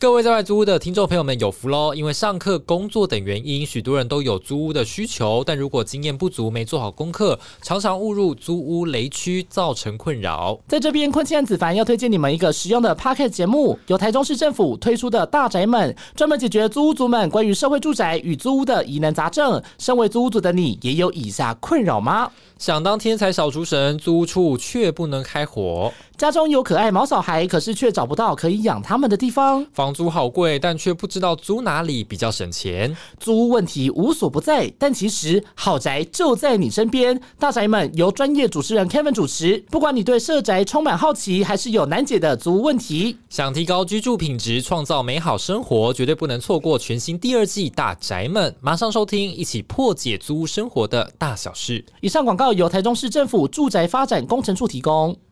各位在外租屋的听众朋友们有福喽！因为上课、工作等原因，许多人都有租屋的需求，但如果经验不足、没做好功课，常常误入租屋雷区，造成困扰。在这边，坤庆子凡要推荐你们一个实用的 p o c k e t 节目，由台中市政府推出的大宅们，专门解决租屋族们关于社会住宅与租屋的疑难杂症。身为租屋族的你，也有以下困扰吗？想当天才小厨神，租屋处却不能开火；家中有可爱毛小孩，可是却找不到可以养他们的地方；房租好贵，但却不知道租哪里比较省钱；租屋问题无所不在，但其实好宅就在你身边。大宅们由专业主持人 Kevin 主持，不管你对社宅充满好奇，还是有难解的租屋问题，想提高居住品质，创造美好生活，绝对不能错过全新第二季《大宅们》，马上收听，一起破解租屋生活的大小事。以上广告。由台中市政府住宅发展工程处提供。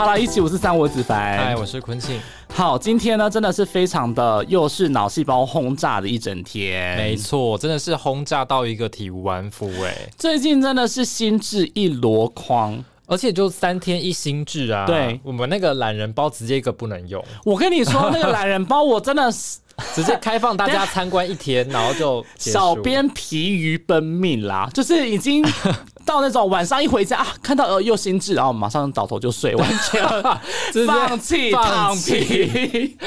好了，一起五四三，我子凡，嗨，我是坤庆。好，今天呢，真的是非常的，又是脑细胞轰炸的一整天。没错，真的是轰炸到一个体无完肤哎。最近真的是心智一箩筐，而且就三天一心智啊。对，我们那个懒人包直接一个不能用。我跟你说，那个懒人包我真的是。直接开放大家参观一天，然后就小编疲于奔命啦，就是已经到那种晚上一回家啊，看到呃又心智，然后马上倒头就睡，完全 放弃放平。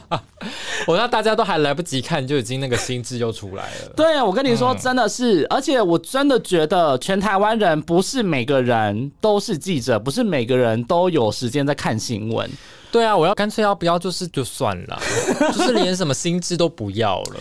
我让大家都还来不及看，就已经那个心智又出来了。对，我跟你说，真的是，而且我真的觉得，全台湾人不是每个人都是记者，不是每个人都有时间在看新闻。对啊，我要干脆要不要就是就算了，就是连什么心智都不要了。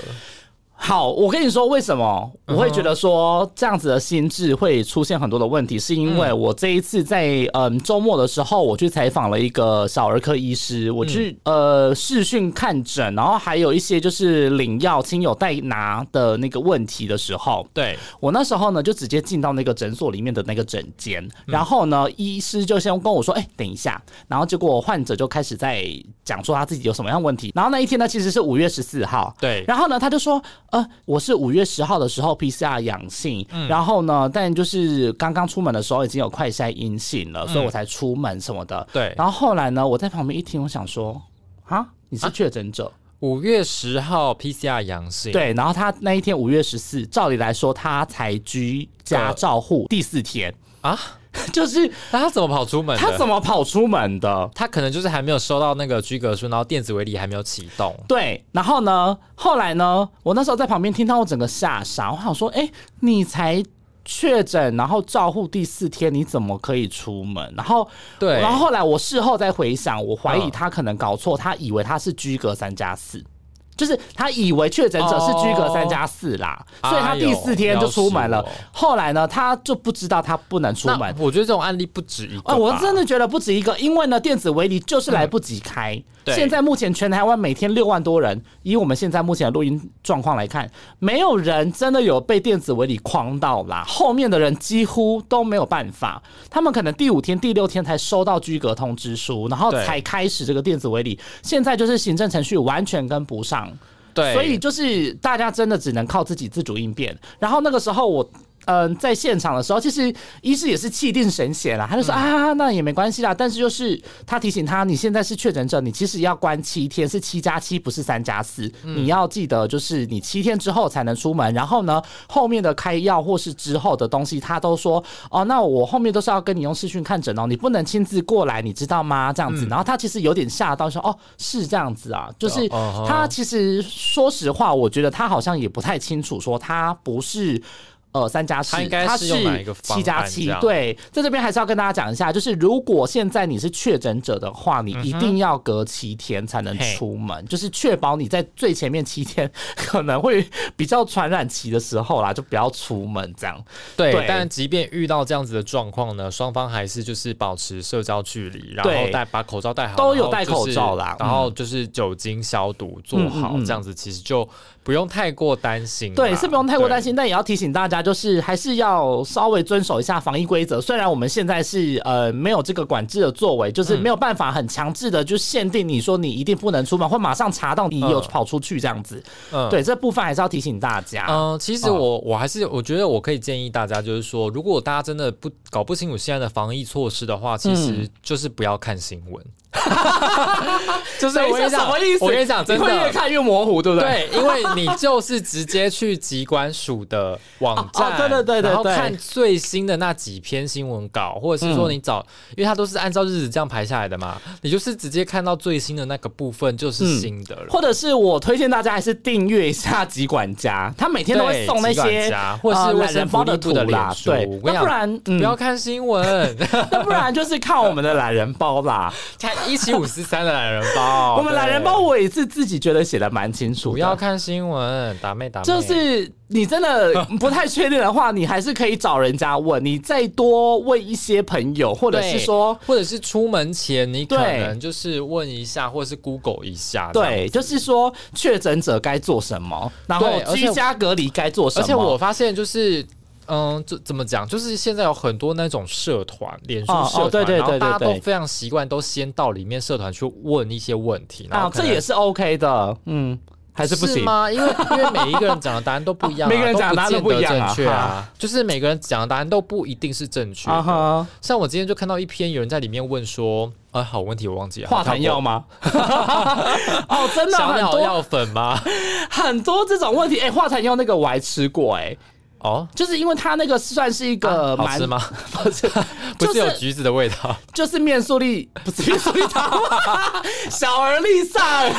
好，我跟你说为什么？我会觉得说这样子的心智会出现很多的问题，是因为我这一次在嗯周末的时候，我去采访了一个小儿科医师，我去呃视讯看诊，然后还有一些就是领药亲友代拿的那个问题的时候，对。我那时候呢就直接进到那个诊所里面的那个诊间，然后呢医师就先跟我说，哎，等一下，然后结果患者就开始在讲说他自己有什么样问题，然后那一天呢其实是五月十四号，对，然后呢他就说。呃，我是五月十号的时候 PCR 阳性，然后呢，但就是刚刚出门的时候已经有快筛阴性了，所以我才出门什么的。对，然后后来呢，我在旁边一听，我想说，啊，你是确诊者？五月十号 PCR 阳性，对，然后他那一天五月十四，照理来说他才居家照护第四天。啊。就是那他怎么跑出门？他怎么跑出门的？他可能就是还没有收到那个居格书，然后电子围篱还没有启动。对，然后呢？后来呢？我那时候在旁边听到，我整个吓傻。我想说，哎，你才确诊，然后照护第四天，你怎么可以出门？然后，对，然后后来我事后再回想，我怀疑他可能搞错，他以为他是居格三加四。就是他以为确诊者是居隔三加四啦，所以他第四天就出门了。后来呢，他就不知道他不能出门。我觉得这种案例不止一个。我真的觉得不止一个，因为呢，电子围篱就是来不及开。现在目前全台湾每天六万多人，以我们现在目前的录音状况来看，没有人真的有被电子围篱框到啦。后面的人几乎都没有办法，他们可能第五天、第六天才收到居隔通知书，然后才开始这个电子围篱。现在就是行政程序完全跟不上。对，所以就是大家真的只能靠自己自主应变。然后那个时候我。嗯，在现场的时候，其实医师也是气定神闲啦，他就说啊，那也没关系啦。但是就是他提醒他，你现在是确诊者，你其实要关七天，是七加七，不是三加四。你要记得，就是你七天之后才能出门。然后呢，后面的开药或是之后的东西，他都说哦，那我后面都是要跟你用视讯看诊哦，你不能亲自过来，你知道吗？这样子。然后他其实有点吓到，说哦，是这样子啊，就是他其实说实话，我觉得他好像也不太清楚，说他不是。呃三加四，它应该是用哪一个七加七？对，在这边还是要跟大家讲一下，就是如果现在你是确诊者的话，你一定要隔七天才能出门，就是确保你在最前面七天可能会比较传染期的时候啦，就不要出门这样。对，对但即便遇到这样子的状况呢，双方还是就是保持社交距离，然后戴把口罩戴好，都有戴口罩啦然后就是酒精消毒做好，这样子其实就不用太过担心。对，是不用太过担。心，但也要提醒大家，就是还是要稍微遵守一下防疫规则。虽然我们现在是呃没有这个管制的作为，就是没有办法很强制的就限定你说你一定不能出门，会马上查到你有嗯跑出去这样子。嗯对，这部分还是要提醒大家。嗯，其实我我还是我觉得我可以建议大家，就是说，如果大家真的不搞不清楚现在的防疫措施的话，其嗯实就是不要看新闻。就是我跟你讲，什么意思？我跟你讲，真的越。看越模糊，对不对？对，因为你就是直接去机关署的网站，对对对对对然后看最新的那几篇新闻稿，或者是说你找，因为它都是按照日子这样排下来的嘛，你就是直接看到最新的那个部分就是新的了。或者是我推荐大家还是订阅一下疾管家，他每天都会送那些家或是卫生呃懒人包的图啦对那不然嗯不要看新闻，那不然就是看我们的懒人包啦。看一七五四三的懒人包。我们懒人包我也是自己觉得写的蛮清楚，不要看新闻，打妹打妹。就是你真的 不太确定的话，你还是可以找人家问，你再多问一些朋友，或者是说。或者是出门前，你可能就是问一下，或者是 Google 一下。对，就是说确诊者该做什么，然后居家隔离该做什么。而且我发现就是。嗯，这怎么讲？就是现在有很多那种社团，脸书哦哦社团，对对然后大家都非常习惯，都先到里面社团去问一些问题，啊，这也是 OK 的，嗯，还是不行。吗？因为因为每一个人讲的答案都不一样、啊，每个人讲的答案都不一样啊正确啊。就是每个人讲的答案都不一定是正确像我今天就看到一篇有人在里面问说，哎，好问题我忘记了，化痰药吗？哦，真的 很多小鸟药粉吗？很多这种问题。哎，化痰药那个我还吃过，哎，哦，就是因为它那个算是一个蛮啊好吃吗？不是，不是有橘子的味道？就是面速力，不是面速力达姆，小儿丽萨尔。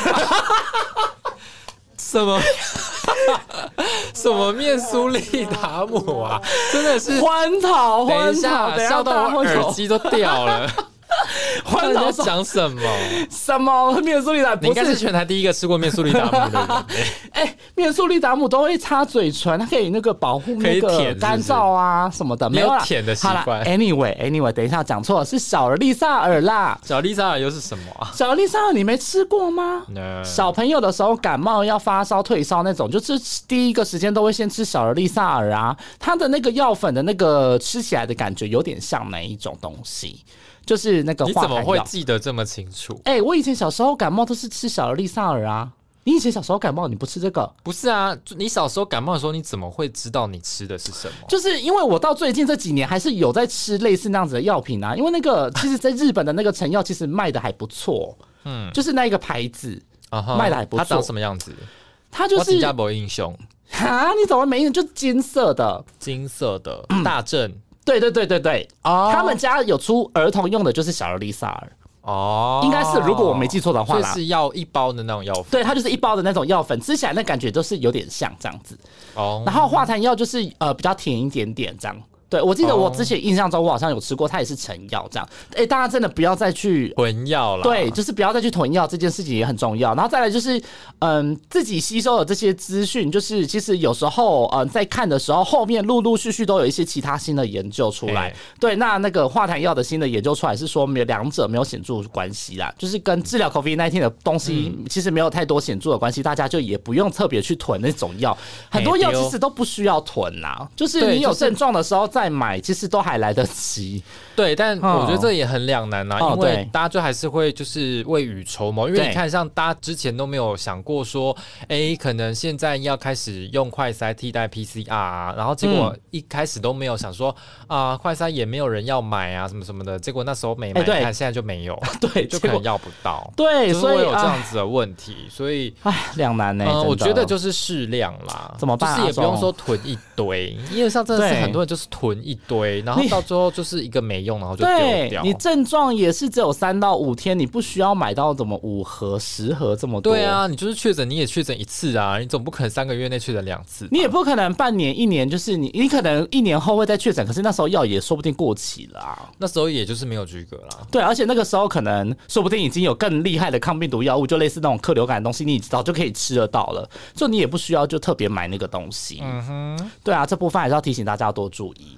什么？什么面苏利达姆啊？真的是。欢桃，等欢桃，一下，笑到我耳机都掉了。欢桃你在讲什么？什么面苏利达姆？你应该是，全台第一个吃过面苏利达姆的人欸。哎，面苏力达姆都会擦嘴唇，它可以那个保护那个干燥啊什么的，没有舔的习惯 Anyway，Anyway，等一下讲错了，是小儿丽萨尔啦。小丽萨尔又是什么啊？小儿丽萨尔你没吃过吗？呃小朋友的时候感冒要发烧退烧那种，就是第一个时间都会先吃小儿丽萨尔啊，它的那个药粉的那个吃起来的感觉有点像哪一种东西？就是那个你怎么。会记得这么清楚？哎、我以前小时候感冒都是吃小儿利萨尔啊。你以前小时候感冒你不吃这个？不是啊，就你小时候感冒的时候，你怎么会知道你吃的是什么？就是因为我到最近这几年还是有在吃类似那样子的药品啊，因为那个 其实在日本的那个成药其实卖的还不错，嗯，就是那一个牌子，啊哈卖的还不错它长什么样子？它就是我新加坡英雄，啊，你怎么没？就金色的，金色的大正对对对对对，哦他们家有出儿童用的，就是小儿丽萨尔，哦，应该是如果我没记错的话啦。所以是要一包的那种药粉对，它就是一包的那种药粉，吃起来那感觉都是有点像这样子。哦。然后化痰药就是呃比较甜一点点这样。对，我记得我哦之前印象中我好像有吃过，它也是成药这样。哎，大家真的不要再去囤药了，对，就是不要再去囤药这件事情也很重要。然后再来就是，嗯，自己吸收的这些资讯，就是其实有时候，嗯，在看的时候，后面陆陆续续都有一些其他新的研究出来嘿。对，那那个化痰药的新的研究出来是说，没有两者没有显著关系啦，就是跟治疗 COVID 1 9的东西嗯其实没有太多显著的关系，大家就也不用特别去囤那种药。很多药其实都不需要囤啦，就是你有症状的时候再买，其实都还来得及。对，但哦我觉得这也很两难呐、哦因为对。大家就还是会就是未雨绸缪，因为你看，像大家之前都没有想过说，哎，可能现在要开始用快筛替代 PCR 啊，然后结果嗯。一开始都没有想说啊、快筛也没有人要买啊，什么什么的，结果那时候没买，哎对。看现在就没有，对，就可能要不到。对，就是所以会有这样啊子的问题，所以，哎，两难呢、我觉得就是适量啦，怎么办啊就是也不用说囤一堆，因为像真的是很多人就是囤囤一堆，然后到最后就是一个没用，然后就丢掉。你症状也是只有三到五天，你不需要买到怎么五盒、十盒这么多。对，啊，你就是确诊，你也确诊一次啊，你总不可能三个月内确诊两次。你也不可能半年、一年，就是你，你可能一年后会再确诊，可是那时候药也说不定过期了啊。那时候也就是没有居格啦。对，而且那个时候可能说不定已经有更厉害的抗病毒药物，就类似那种克流感的东西，你早就可以吃得到了，就你也不需要就特别买那个东西。嗯哼，对啊，这部分还是要提醒大家要多注意。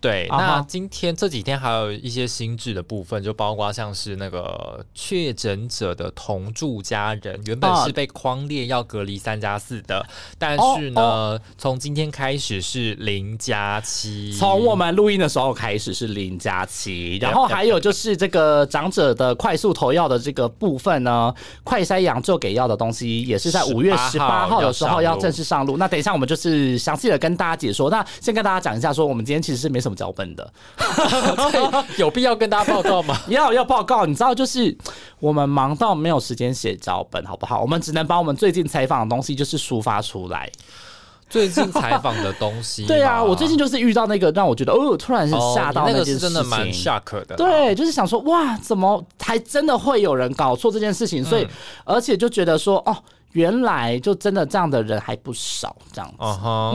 对，那今天这几天还有一些新制的部分，就包括像是那个确诊者的同住家人，原本啊是被框列要隔离三加四的，但是呢，哦从今天开始是零加七。从我们录音的时候开始是零加七，然后还有就是这个长者的快速投药的这个部分呢，快筛阳就给药的东西也是在五月十八号的时候要正式上路。那等一下我们就是详细的跟大家解说。那先跟大家讲一下，说我们今天其实是没什么脚本的，有必要跟大家报告吗？要要报告，你知道，就是我们忙到没有时间写脚本，好不好？我们只能把我们最近采访的东西就是抒发出来。最近采访的东西，对啊，我最近就是遇到那个让我觉得哦，突然是哦吓到你那个是。真的蛮 shock 的啦。对，就是想说，哇，怎么还真的会有人搞错这件事情？所以，嗯而且就觉得说，哦，原来就真的这样的人还不少，这样子。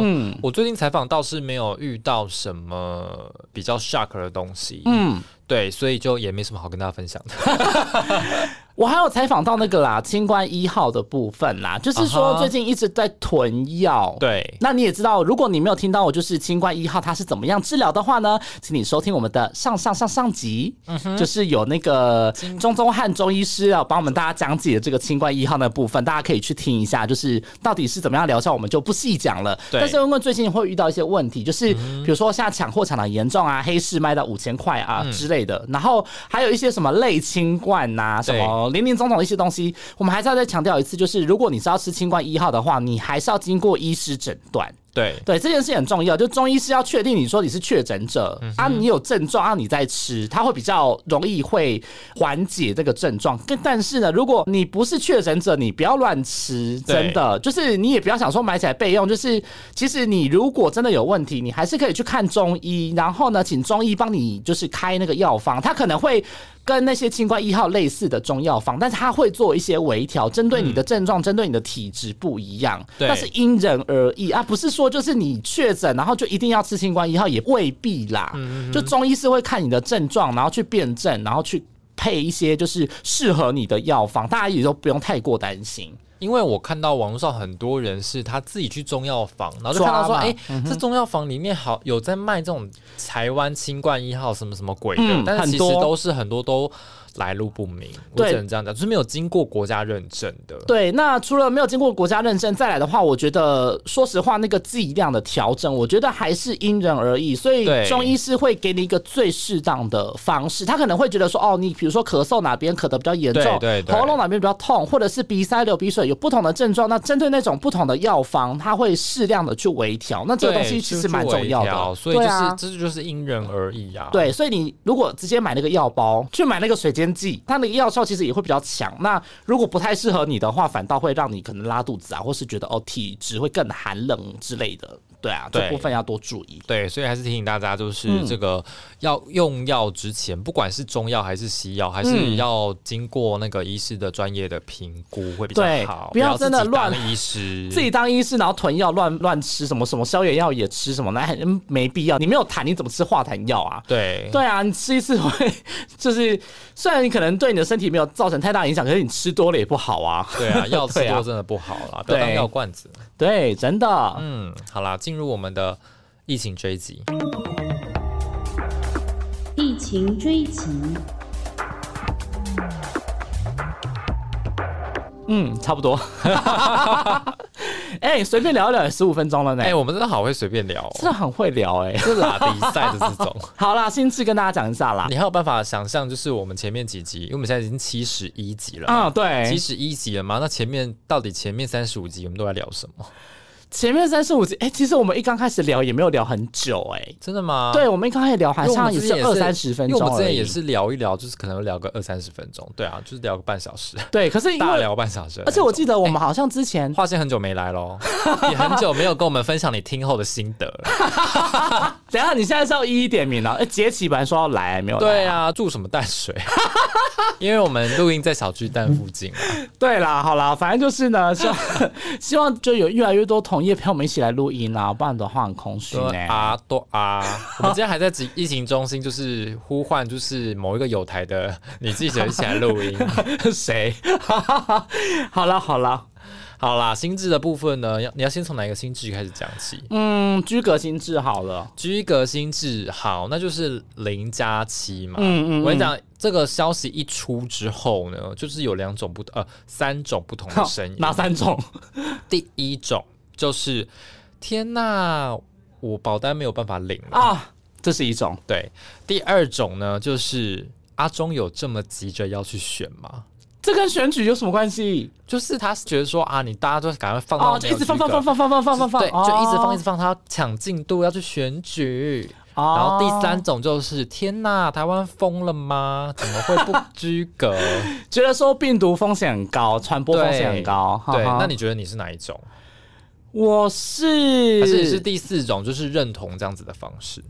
嗯我最近采访倒是没有遇到什么比较 shock 的东西，嗯，对，所以就也没什么好跟大家分享的。我还有采访到那个啦，清冠一号的部分啦，就是说最近一直在囤药。。对，那你也知道，如果你没有听到我就是清冠一号它是怎么样治疗的话呢，请你收听我们的上上上上集，嗯就是有那个中中汉中医师啊帮我们大家讲解这个清冠一号那部分，大家可以去听一下，就是到底是怎么样疗效，我们就不细讲了。但是因为最近会遇到一些问题，就是比如说现在抢货抢的严重啊，黑市卖到五千块啊之类的，然后还有一些什么类清冠呐、什么林林总总的一些东西，我们还是要再强调一次，就是如果你是要吃清冠一号的话，你还是要经过医师诊断。对，对这件事很重要，就中医是要确定你说你是确诊者、啊，你有症状啊，你在吃，它会比较容易会缓解这个症状。跟但是呢，如果你不是确诊者，你不要乱吃，真的就是你也不要想说买起来备用，就是其实你如果真的有问题，你还是可以去看中医，然后呢，请中医帮你就是开那个药方，他可能会。跟那些清冠一号类似的中药方，但是他会做一些微调，针对你的症状、针对你的体质不一样，对。那是因人而异啊，不是说就是你确诊然后就一定要吃新冠一号，也未必啦。就中医是会看你的症状，然后去辨证，然后去配一些就是适合你的药方，大家也都不用太过担心。因为我看到网络上很多人是他自己去中药房，然后就看到说，哎、这中药房里面好有在卖这种台湾新冠一号什么什么鬼的，嗯但是其实都是很多都来路不明，我对只能这样讲，就是没有经过国家认证的。对，那除了没有经过国家认证，再来的话，我觉得说实话，那个剂量的调整，我觉得还是因人而异。所以中医师会给你一个最适当的方式，他可能会觉得说，哦，你比如说咳嗽哪边咳得比较严重，对对对喉咙哪边比较痛，或者是鼻塞、流鼻水，有不同的症状，那针对那种不同的药方，他会适量的去微调。那这个，东西其实蛮重要的，所以就是、这就是因人而异啊。对，所以你如果直接买那个药包，去买那个水煎剂，它那个药效其实也会比较强。那如果不太适合你的话，反倒会让你可能拉肚子啊，或是觉得哦体质会更寒冷之类的。对啊，这部分要多注意。对，所以还是提醒大家，就是嗯这个要用药之前，不管是中药还是西药，还是嗯要经过那个医师的专业的评估会比较好，不要真的乱医师，自己当医师，然后囤药乱乱吃，什么什么消炎药也吃，什么那很没必要。你没有痰，你怎么吃化痰药啊？对对啊，你吃一次会 就是，虽然你可能对你的身体没有造成太大影响，可是你吃多了也不好啊。对啊，药吃多真的不好啦，不要当药罐子。对，真的。嗯，好啦，进入我们的疫情追击。疫情追击，嗯，差不多。哎、随便聊一聊也十五分钟了呢。哎、我们真的好会随便聊、哦，真的很会聊哎、是拉比赛的这种，好啦，心智跟大家讲一下啦。你还有办法想象，就是我们前面几集，因为我们现在已经七十一集了嘛，啊、对，七十一集了嘛，那前面到底前面三十五集我们都在聊什么？前面三十五集，哎、其实我们一刚开始聊也没有聊很久、哎。真的吗？对，我们一刚开始聊好像也是二三十分钟因为我们之前也。是聊一聊，就是可能聊个二三十分钟，对啊，就是聊个半小时，对，可是大聊半小时。而且我记得得我们好像之前华仙很久没来喽，也很久没有跟我们分享你听后的心得了。等一下，你现在是要一一点名了。哎，杰奇本来说要来，没有来。对，啊，住什么淡水？因为我们录音在小巨蛋附近啊。对啦，好啦，反正就是呢，希望希望就有越来越多同业陪我们一起来录音啦，不然的话很空虚说呢。啊多啊！我们今天还在疫疫情中心，就是呼唤，就是某一个有台的女记者一起来录音。谁？好了好了，好啦，心智的部分呢，要你要先从哪一个心智开始讲起？嗯，居格心智好了。居格心智好，那就是零加七嘛。嗯嗯嗯我跟你讲，这个消息一出之后呢，就是有两种不呃三种不同的声音。哪三种？第一种就是天呐，我保单没有办法领了。啊，这是一种。对，第二种呢，就是阿中有这么急着要去选吗？这跟选举有什么关系？就是他是觉得说啊，你大家都赶快放到哦，就一直放放放放，放放放放放放，对，就一直放一直放。他要抢进度要去选举。哦然后第三种就是天呐，台湾疯了吗？怎么会不拘格？觉得说病毒风险很高，传播风险很高。对，那你觉得你是哪一种？我是还是你是第四种，就是认同这样子的方式？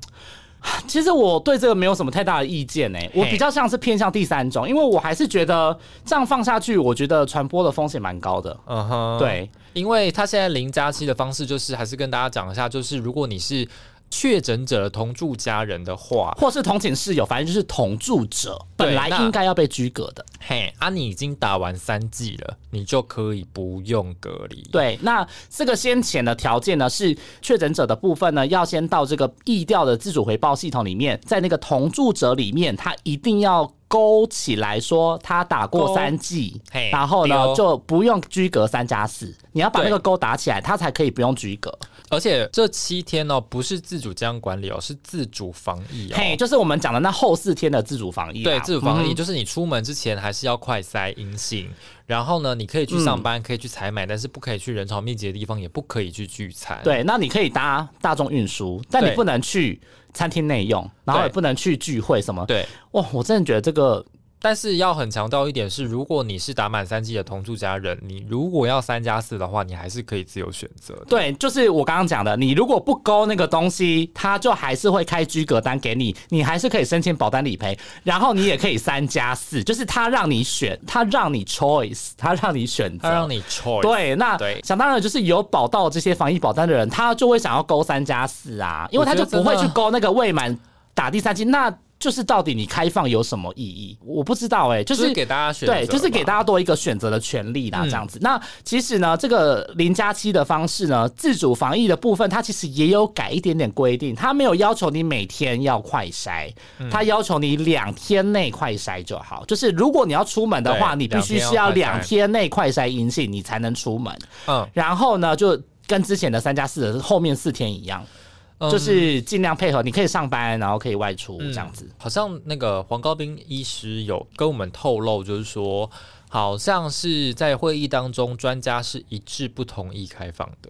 其实我对这个没有什么太大的意见呢、我比较像是偏向第三种，因为我还是觉得这样放下去，我觉得传播的风险蛮高的。嗯哼，，对，因为他现在零加七的方式，就是还是跟大家讲一下，就是如果你是确诊者的同住家人的话，或是同寝室友，反正就是同住者，本来那应该要被居隔的。嘿，啊，你已经打完三剂了，你就可以不用隔离。对，那这个先前的条件呢，是确诊者的部分呢，要先到这个疫调的自主回报系统里面，在那个同住者里面，他一定要勾起来说他打过三剂，然后呢丢就不用居隔三加四，你要把那对个勾打起来，他才可以不用居隔。而且这七天哦，不是自主健康管理哦，是自主防疫哦。嘿，就是我们讲的那后四天的自主防疫啦。对，自主防疫、嗯就是你出门之前还是要快筛阴性，然后呢，你可以去上班，可以去采买，但是不可以去人潮密集的地方，也不可以去聚餐。对，那你可以搭大众运输，但你不能去餐厅内用，然后也不能去聚会什么。对，哇，我真的觉得这个但是要很强调一点是，如果你是打满三季的同住家人，你如果要三加四的话，你还是可以自由选择的。对，就是我刚刚讲的，你如果不勾那个东西，他就还是会开居格单给你，你还是可以申请保单理赔，然后你也可以三加四，就是他让你选，他让你 choice，他让你选择，他让你 choice。对，那对想当然就是有保到这些防疫保单的人，他就会想要勾三加四啊，因为他就不会去勾那个未满打第三季，那就是到底你开放有什么意义？我不知道哎、就就是是给大家选，对，就是给大家多一个选择的权利啦，嗯这样子。那其实呢，这个零加七的方式呢，自主防疫的部分，它其实也有改一点点规定，它没有要求你每天要快筛，嗯它要求你两天内快筛就好。就是如果你要出门的话，你必须是要两两天内快筛阴性，你才能出门。嗯，然后呢，就跟之前的三加四的后面四天一样，嗯就是尽量配合，你可以上班，然后可以外出嗯这样子。好像那个黄高斌医师有跟我们透露，就是说，好像是在会议当中，专家是一致不同意开放的。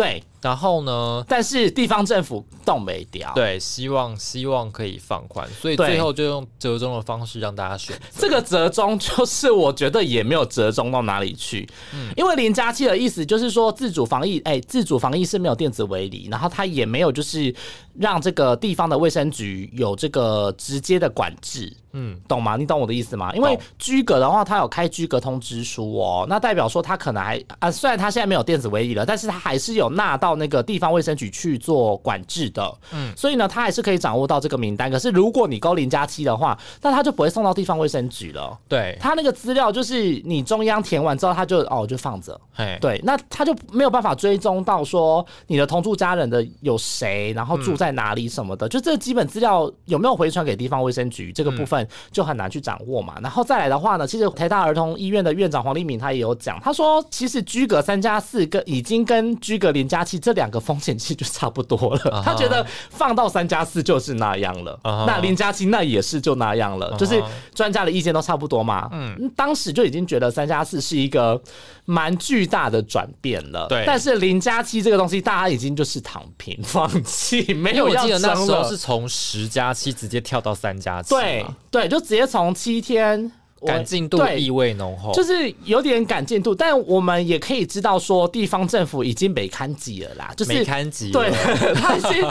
对，然后呢，但是地方政府动没掉。对，希望希望可以放宽，所以对最后就用折中的方式让大家选择。这个折中就是我觉得也没有折中到哪里去，因为零加七的意思就是说自主防疫，哎、自主防疫是没有电子围篱，然后他也没有就是让这个地方的卫生局有这个直接的管制，嗯，懂吗？你懂我的意思吗？因为懂居格的话，他有开居格通知书哦，那代表说他可能还啊，虽然他现在没有电子围篱了，但是他还是有纳到那个地方卫生局去做管制的，嗯，所以呢，他还是可以掌握到这个名单。可是如果你勾零加七的话，那他就不会送到地方卫生局了。对，他那个资料就是你中央填完之后，他就哦就放着，嘿，对，那他就没有办法追踪到说你的同住家人的有谁，然后住在哪里什么的，就这个基本资料有没有回传给地方卫生局这个部分就很难去掌握嘛。然后再来的话呢，其实台大儿童医院的院长黄立敏他也有讲，他说其实居隔三加四跟已经跟居隔个零加七这两个风险其实就差不多了。他觉得放到三加四就是那样了，那零加七那也是就那样了，就是哈专家的意见都差不多嘛。嗯，当时就已经觉得三加四是一个蛮巨大的转变了。对但是零加七这个东西，大家已经就是躺平放弃，没有要得那时候是。从十加七直接跳到三加七，对，对，就直接从七天。我赶进度对意味浓厚，就是有点赶进度，但我们也可以知道说，地方政府已经没堪级了啦，就是没堪级对，他已经，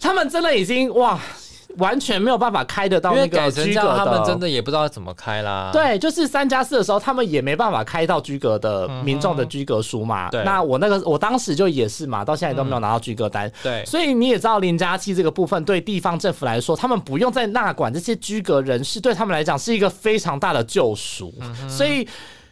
他们真的已经哇，完全没有办法开得到因那个为改成居格的，他们真的也不知道怎么开啦。，对，就是三加四的时候，他们也没办法开到居格的民众的居格书嘛。对那我那个我当时就也是嘛，到现在都没有拿到居格单。对所以你也知道零加七这个部分对地方政府来说，他们不用再纳管这些居格人士，对他们来讲是一个非常大的救赎。所以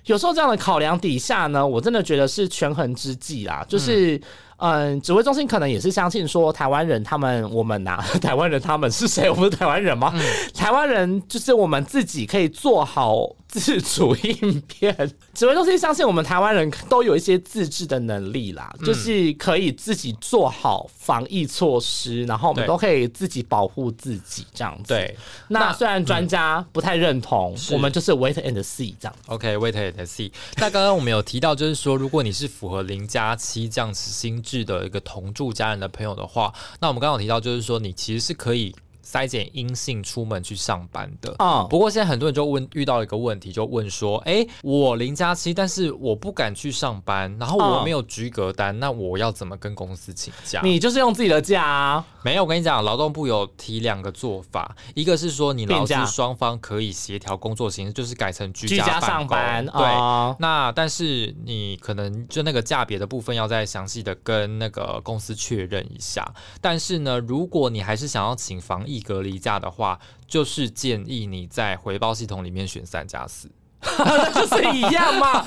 有时候这样的考量底下呢，我真的觉得是权衡之计啦，就是。嗯，指挥中心可能也是相信说，台湾人他们我们呐、台湾人他们是谁？我们是台湾人吗？台湾人就是我们自己可以做好自主应变。指挥中心相信我们台湾人都有一些自制的能力啦，就是可以自己做好防疫措施，然后我们都可以自己保护自己这样子。，对那虽然专家不太认同，是我们就是 wait and see 这样。，OK，wait、and see。那刚刚我们有提到，就是说，如果你是符合零加七这样子心是的一个同住家人的朋友的话，那我们刚刚提到，就是说，你其实是可以筛检阴性出门去上班的。嗯不过现在很多人就问遇到一个问题，就问说：“哎、我零加七，但是我不敢去上班，然后我嗯没有居格单，那我要怎么跟公司请假？”你就是用自己的假啊，没有，我跟你讲，劳动部有提两个做法，一个是说你劳资双方可以协调工作形式，就是改成居居家上班对。哦那但是你可能就那个价别的部分要再详细的跟那个公司确认一下。但是呢，如果你还是想要请防疫隔离假的话，就是建议你在回报系统里面选三加四。那就是一样嘛，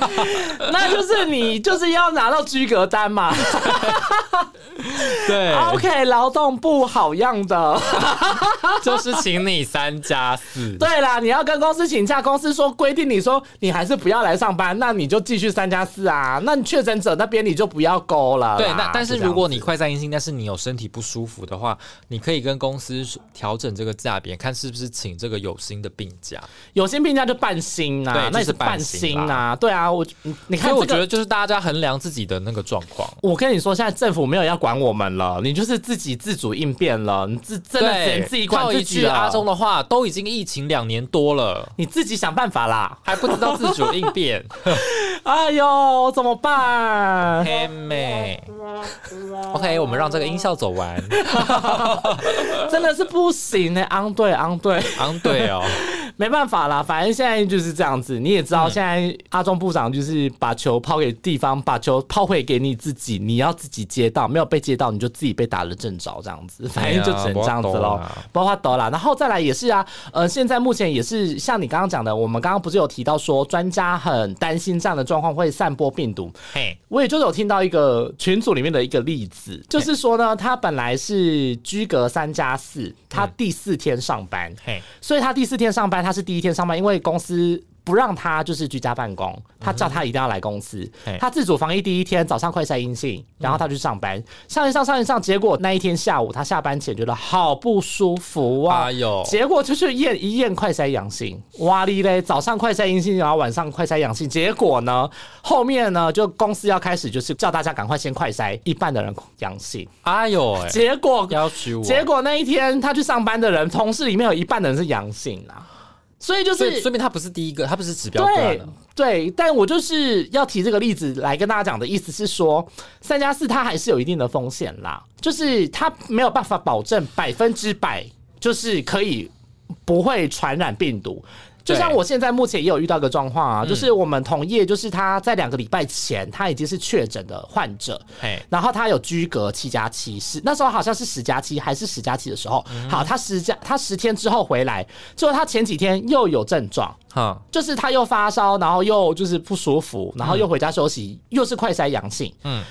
那就是你就是要拿到居格单嘛。对 OK，劳动部好样的。就是请你三加四。对啦，你要跟公司请假，公司说规定你说你还是不要来上班，那你就继续三加四啊。那你确诊者那边你就不要勾了。对，那但是如果你快筛阴性，但是你有身体不舒服的话，你可以跟公司调整这个价别，看是不是请这个有薪的病假。有薪病假就半薪啊对，那也是是半半薪薪啊。对啊，我你你看、我觉得就是大家衡量自己的那个状况。我跟你说，现在政府没有要管我们了，你就是自己自主应变了，你自真的只能自己管套一自己了。句阿中的话，都已经疫情两年多了，你自己想办法啦！还不知道自主应变，哎呦，怎么办？黑妹。OK，我们让这个音效走完。真的是不行呢、昂对昂对，昂，对哦，没办法啦，反正现在就是这样子。你也知道，现在阿中部长就是把球抛给地方，把球抛回给你自己，你要自己接到，没有被接到，你就自己被打了正着这样子。反正就只能这样子喽包括得啦。然后再来也是啊，呃，现在目前也是像你刚刚讲的，我们刚刚不是有提到说，专家很担心这样的状况会散播病毒。嘿，我也就是有听到一个群组里面的一个例子，就是说呢，他本来是居隔三加四，他第四天上班，嘿，所以他第四天上班，他是第一天上班，因为公司。不让他就是居家办公，他叫他一定要来公司。嘿。他自主防疫第一天早上快筛阴性，然后他去上班，上一上上一上，结果那一天下午他下班前觉得好不舒服啊，哎呦，结果就去验一验快筛阳性，哇哩嘞！早上快筛阴性，然后晚上快筛阳性，结果呢，后面呢就公司要开始就是叫大家赶快先快筛，一半的人阳性，哎呦，哎，结果要求我，结果那一天他去上班的人，同事里面有一半的人是阳性啊，所以就是说明他不是第一个，他不是指标个案对了。对，但我就是要提这个例子来跟大家讲的意思是说，三加四它还是有一定的风险啦，就是它没有办法保证百分之百就是可以不会传染病毒。就像我现在目前也有遇到一个状况啊，就是我们同业就是他在两个礼拜前他已经是确诊的患者，嘿，然后他有居隔七加七，是那时候好像是十加七还是十加七的时候，好，他十加他十天之后回来，结果他前几天又有症状，哈，就是他又发烧，然后又就是不舒服，然后又回家休息，又是快筛阳性。嗯，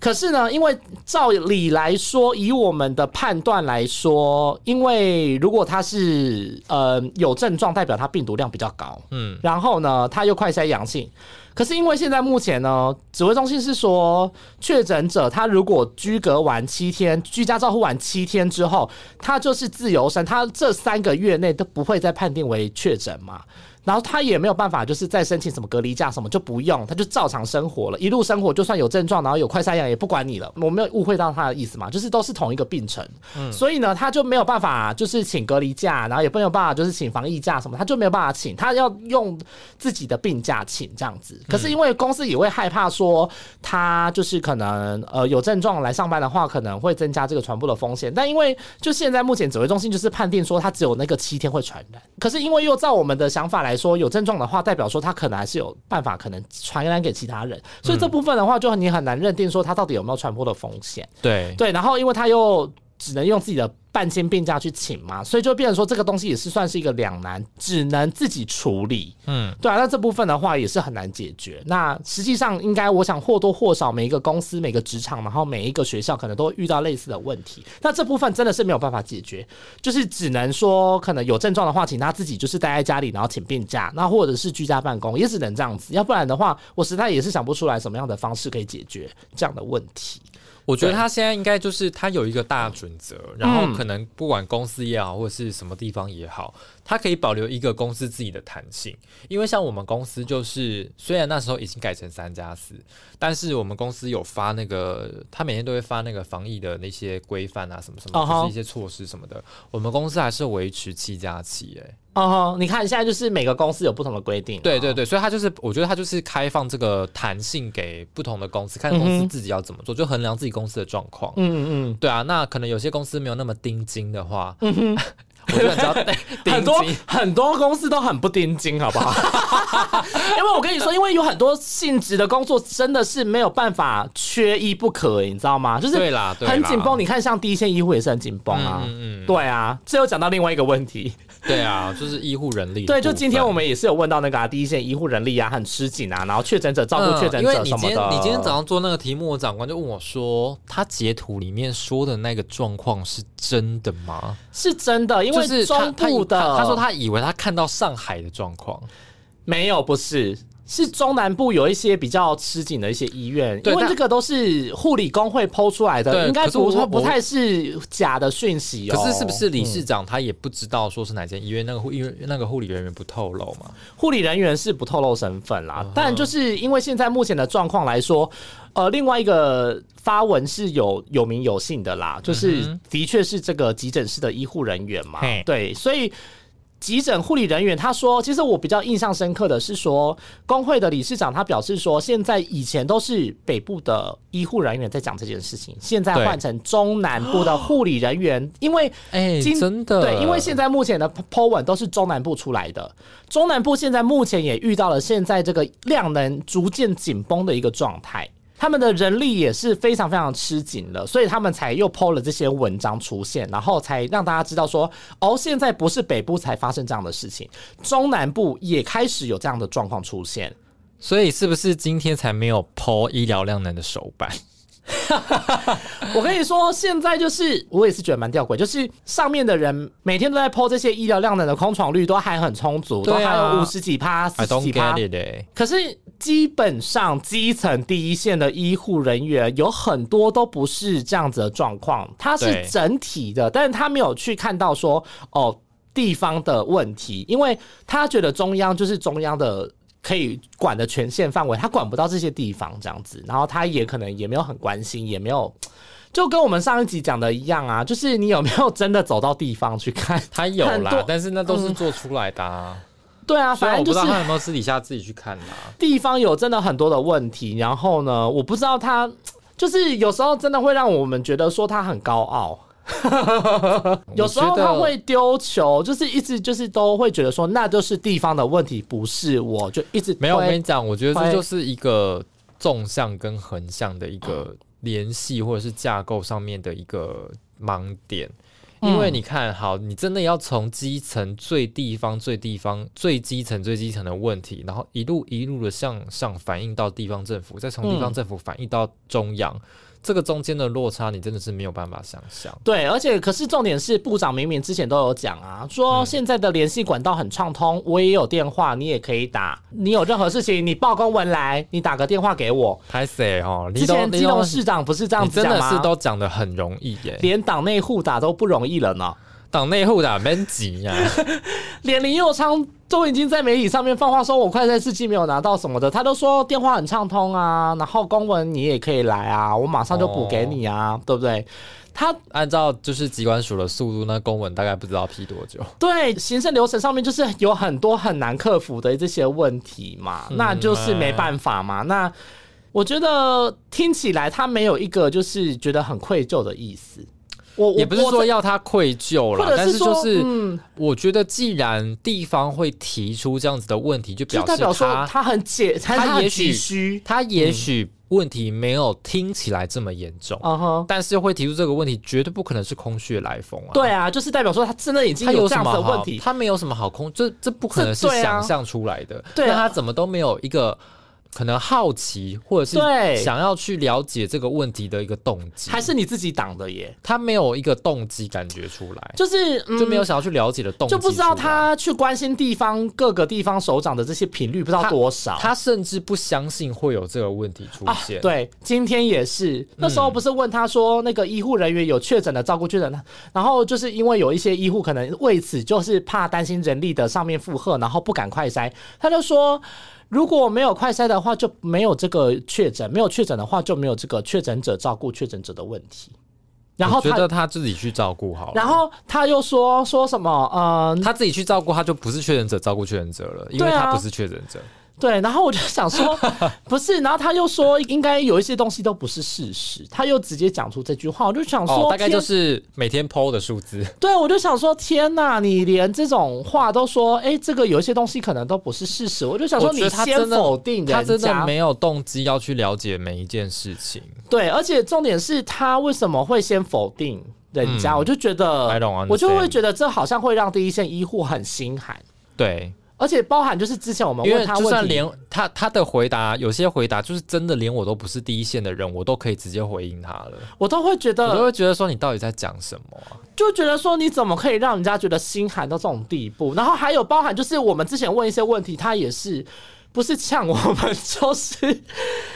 可是呢，因为照理来说，以我们的判断来说，因为如果他是呃有症状，代表他病毒量比较高，嗯，然后呢，他又快筛阳性。可是因为现在目前呢，指挥中心是说，确诊者他如果居隔完七天，居家照护完七天之后，他就是自由身，他这三个月内都不会再判定为确诊嘛。然后他也没有办法，就是再申请什么隔离假什么就不用，他就照常生活了，一路生活，就算有症状，然后有快筛阳也不管你了。我没有误会到他的意思嘛，就是都是同一个病程，所以呢，他就没有办法就是请隔离假，然后也没有办法就是请防疫假什么，他就没有办法请，他要用自己的病假请这样子。可是因为公司也会害怕说他就是可能呃有症状来上班的话，可能会增加这个传播的风险。但因为就现在目前指挥中心就是判定说他只有那个七天会传染，可是因为又照我们的想法来说，有症状的话，代表说他可能还是有办法可能传染给其他人，所以这部分的话，就你很难认定说他到底有没有传播的风险。对，对，然后因为他又只能用自己的半薪病假去请嘛，所以就变成说这个东西也是算是一个两难，只能自己处理。嗯，对啊，那这部分的话也是很难解决。那实际上应该，我想或多或少每一个公司、每个职场，然后每一个学校可能都会遇到类似的问题。那这部分真的是没有办法解决，就是只能说可能有症状的话，请他自己就是待在家里，然后请病假，那或者是居家办公，也只能这样子。要不然的话，我实在也是想不出来什么样的方式可以解决这样的问题。我觉得他现在应该就是他有一个大准则，然后可能不管公司也好，或者是什么地方也好，他可以保留一个公司自己的弹性。因为像我们公司就是，虽然那时候已经改成三加四，但是我们公司有发那个，他每天都会发那个防疫的那些规范啊，什么什么，一些措施什么的。我们公司还是维持七加七，哎，哦、你看现在就是每个公司有不同的规定。对对对，所以他就是，我觉得他就是开放这个弹性给不同的公司，看公司自己要怎么做，就衡量自己公司的状况。嗯嗯对啊，那可能有些公司没有那么盯紧的话，嗯哼，我就很知道嗯，很多。很多公司都很不盯紧，好不好？因为我跟你说，因为有很多性质的工作真的是没有办法缺一不可，你知道吗？就是对啦，很紧绷。你看，像第一线医护也是很紧绷啊。嗯嗯嗯对啊，这又讲到另外一个问题。对啊，就是医护人力对，就今天我们也是有问到那个、啊、第一线医护人力啊，很吃紧啊，然后确诊者照顾确诊嗯因为你今者什么的。天你今天早上做那个题目，我长官就问我说，他截图里面说的那个状况是真的吗？是真的，因为就是他他他说他以为他看到上海的状况，没有，不是。是中南部有一些比较吃紧的一些医院，因为这个都是护理工会剖出来的，应该不太是假的讯息哦。可是是不是理事长他也不知道说是哪间医院？那个护因为那个护理人员不透露嘛？护理人员是不透露身份嗯啦？但就是因为现在目前的状况来说，呃，另外一个发文是有有名有姓的啦，就是的确是这个急诊室的医护人员嘛嘿，对，所以。急诊护理人员他说，其实我比较印象深刻的是说，工会的理事长他表示说，现在以前都是北部的医护人员在讲这件事情，现在换成中南部的护理人员，因为哎、今真的对，因为现在目前的 Po 文都是中南部出来的，中南部现在目前也遇到了现在这个量能逐渐紧绷的一个状态。他们的人力也是非常非常吃紧了，所以他们才又抛了这些文章出现，然后才让大家知道说，哦，现在不是北部才发生这样的事情，中南部也开始有这样的状况出现。所以是不是今天才没有剖医疗量能的手板？我跟你说，现在就是我也是觉得蛮吊诡，就是上面的人每天都在 PO 这些医疗量能的空床率都还很充足，都对啊还有五十几趴、四十几趴哎、可是基本上基层第一线的医护人员有很多都不是这样子的状况，他是整体的，但是他没有去看到说哦地方的问题，因为他觉得中央就是中央的。可以管的权限范围，他管不到这些地方这样子，然后他也可能也没有很关心，也没有，就跟我们上一集讲的一样啊，就是你有没有真的走到地方去看？他有，啦但是那都是做出来的、啊。对啊，虽然我不知道反正就是他有没有私底下自己去看啦、地方有真的很多的问题，然后呢，我不知道他 就是有时候真的会让我们觉得说他很高傲。有时候他会丢球，就是一直就是都会觉得说那就是地方的问题，不是我，就一直没有，我跟你讲，我觉得这就是一个纵向跟横向的一个联系，或者是架构上面的一个盲点。因为你看好，你真的要从基层最地方、最地方、最基层、最基层的问题，然后一路一路的向上反映到地方政府，再从地方政府反映到中央，这个中间的落差，你真的是没有办法想象。对，而且可是重点是，部长明明之前都有讲啊，说现在的联系管道很畅通，我也有电话，你也可以打，你有任何事情，你报公文来，你打个电话给我。拍谁哦？之前基隆市长不是这样子讲吗？真的是都讲的很容易耶，连党内互打都不容易了呢。党内互打没急呀。连林佑昌都已经在媒体上面放话说，我快赛试剂没有拿到什么的，他都说电话很畅通啊，然后公文你也可以来啊，我马上就补给你啊，对不对？他按照就是机关署的速度，那公文大概不知道批多久。对行政流程上面就是有很多很难克服的这些问题嘛，嗯那就是没办法嘛。那我觉得听起来他没有一个就是觉得很愧疚的意思。我我也不是说要他愧疚或啦，但是就是嗯我觉得既然地方会提出这样子的问题，就就表示代表说他他很解，他也许他也许问题没有听起来这么严重。但是会提出这个问题，绝对不可能是空穴来风啊。对啊，就是代表说他真的已经有这样什么好？子的问题。他没有什么好空，这这不可能是想象出来的。对啊那他怎么都没有一个可能好奇，或者是想要去了解这个问题的一个动机？还是你自己挡的耶？他没有一个动机感觉出来，就是、嗯、就没有想要去了解的动机，就不知道他去关心地方各个地方首长的这些频率不知道多少。他甚至不相信会有这个问题出啊现。，对，今天也是，那时候不是问他说，那个医护人员有确诊的照顾确诊的，然后就是因为有一些医护可能为此就是怕担心人力的上面负荷，然后不敢快筛，他就说。如果没有快筛的话，就没有这个确诊；没有确诊的话，就没有这个确诊者照顾确诊者的问题。然后他，觉得他自己去照顾好了。然后他又说说什么？嗯、他自己去照顾，他就不是确诊者照顾确诊者了，因为他不是确诊者。对，然后我就想说，不是，然后他又说应该有一些东西都不是事实，他又直接讲出这句话，我就想说，哦，大概就是每天 PO 的数字。对，我就想说，天呐，你连这种话都说，哎，这个有一些东西可能都不是事实，我就想说，你先否定人家，他真的没有动机要去了解每一件事情。对，而且重点是他为什么会先否定人家？嗯我就觉得我就会觉得这好像会让第一线医护很心寒，对，而且包含就是之前我们因为问他问题，算连他他的回答，有些回答就是真的连我都不是第一线的人，我都可以直接回应他了。我都会觉得我都得，会觉得说你到底在讲什么啊？就觉得说你怎么可以让人家觉得心寒到这种地步？然后还有包含就是我们之前问一些问题，他也是。不是呛我们，就是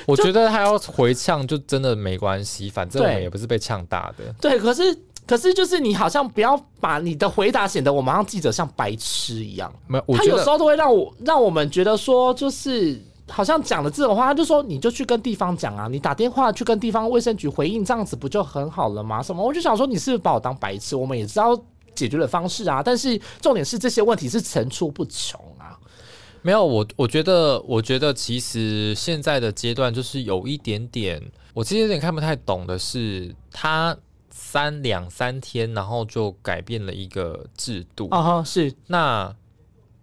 我觉得他要回呛就真的没关系，反正我们也不是被呛大的。对，可是可是就是你好像不要把你的回答显得我们像记者像白痴一样，没有，他有时候都会让我让我们觉得说就是。好像讲的这种话，他就说你就去跟地方讲啊，你打电话去跟地方卫生局回应，这样子不就很好了吗？什么？我就想说你是不是把我当白痴？我们也知道解决的方式啊，但是重点是这些问题是层出不穷啊。没有，我我觉得，我觉得其实现在的阶段就是有一点点，我其实有点看不太懂的是，他三两三天，然后就改变了一个制度，啊哈，是。那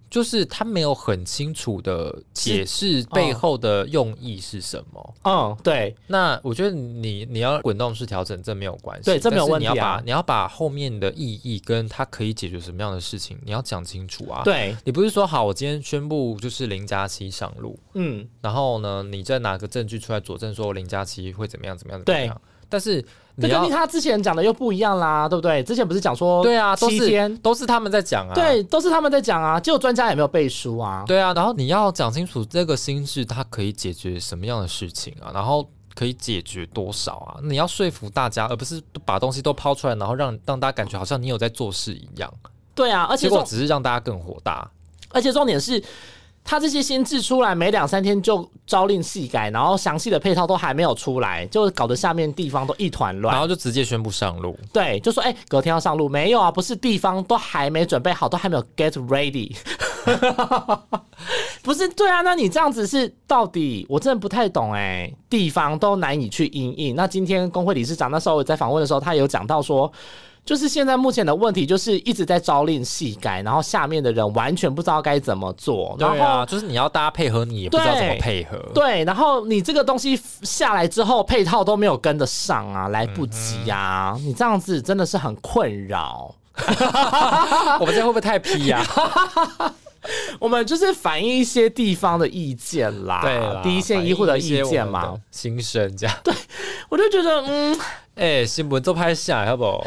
就是他没有很清楚的解释背后的用意是什么。嗯，对，那我觉得你你要滚动式调整，这没有关系，对这没有问题啊。你要把你要把后面的意义跟它可以解决什么样的事情，你要讲清楚啊。，对，你不是说好，我今天宣布就是零加七上路，嗯，然后呢，你再拿个证据出来佐证说零加七会怎么样怎么样怎么对。样？但是这跟他之前讲的又不一样啦，对不对？之前不是讲说对啊，都天，都是他们在讲啊。对，都是他们在讲啊，结果专家也没有背书啊。对啊，然后你要讲清楚这个心智它可以解决什么样的事情啊，然后可以解决多少啊？你要说服大家，而不是把东西都抛出来，然后让让大家感觉好像你有在做事一样，对啊，而且重结果只是让大家更火大。而且重点是，他这些新制出来没两三天就朝令夕改，然后详细的配套都还没有出来，就搞得下面地方都一团乱然乱。后就直接宣布上路，对，就说哎、隔天要上路，没有啊，不是地方都还没准备好，都还没有 get ready。不是对啊，那你这样子是到底我真的不太懂哎、地方都难以去应应。那今天工会理事长那时候我在访问的时候，他有讲到说。就是现在目前的问题，就是一直在朝令夕改，然后下面的人完全不知道该怎么做。对啊，就是你要大家配合你，也不知道怎么配合。对，然后你这个东西下来之后，配套都没有跟得上啊，来不及啊、嗯你这样子真的是很困扰。我们这样会不会太批呀、我们就是反映一些地方的意见啦，对啦，第一线医护的意见嘛心声这样。对我就觉得嗯。哎、新闻都拍下来，好不好？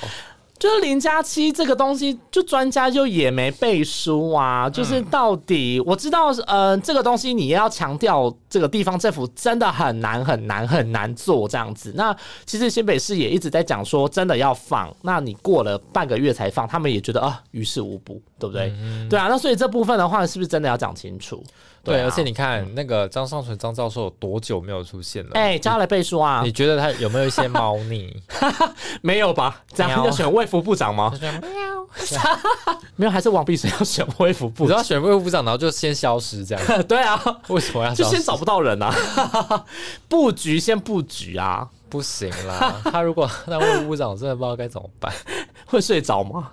就是零加七这个东西，就专家就也没背书啊。就是到底我知道，呃，这个东西你要强调这个地方政府真的很难很难很难做这样子。那其实新北市也一直在讲说，真的要放，那你过了半个月才放，他们也觉得啊于事无补，对不对？对啊，那所以这部分的话，是不是真的要讲清楚？对，啊而且你看那个张尚存张教授有多久没有出现了？哎、叫他来背书啊你？觉得他有没有一些猫腻？没有吧？这样喵要选卫福部长吗？没有，还是王必胜要选卫福部长你知道？选卫部长，然后就先消失这样，对啊，为什么要消失？就先找不到人啊，布局先布局啊，不行啦，他如果那位部长，我真的不知道该怎么办。会睡着吗？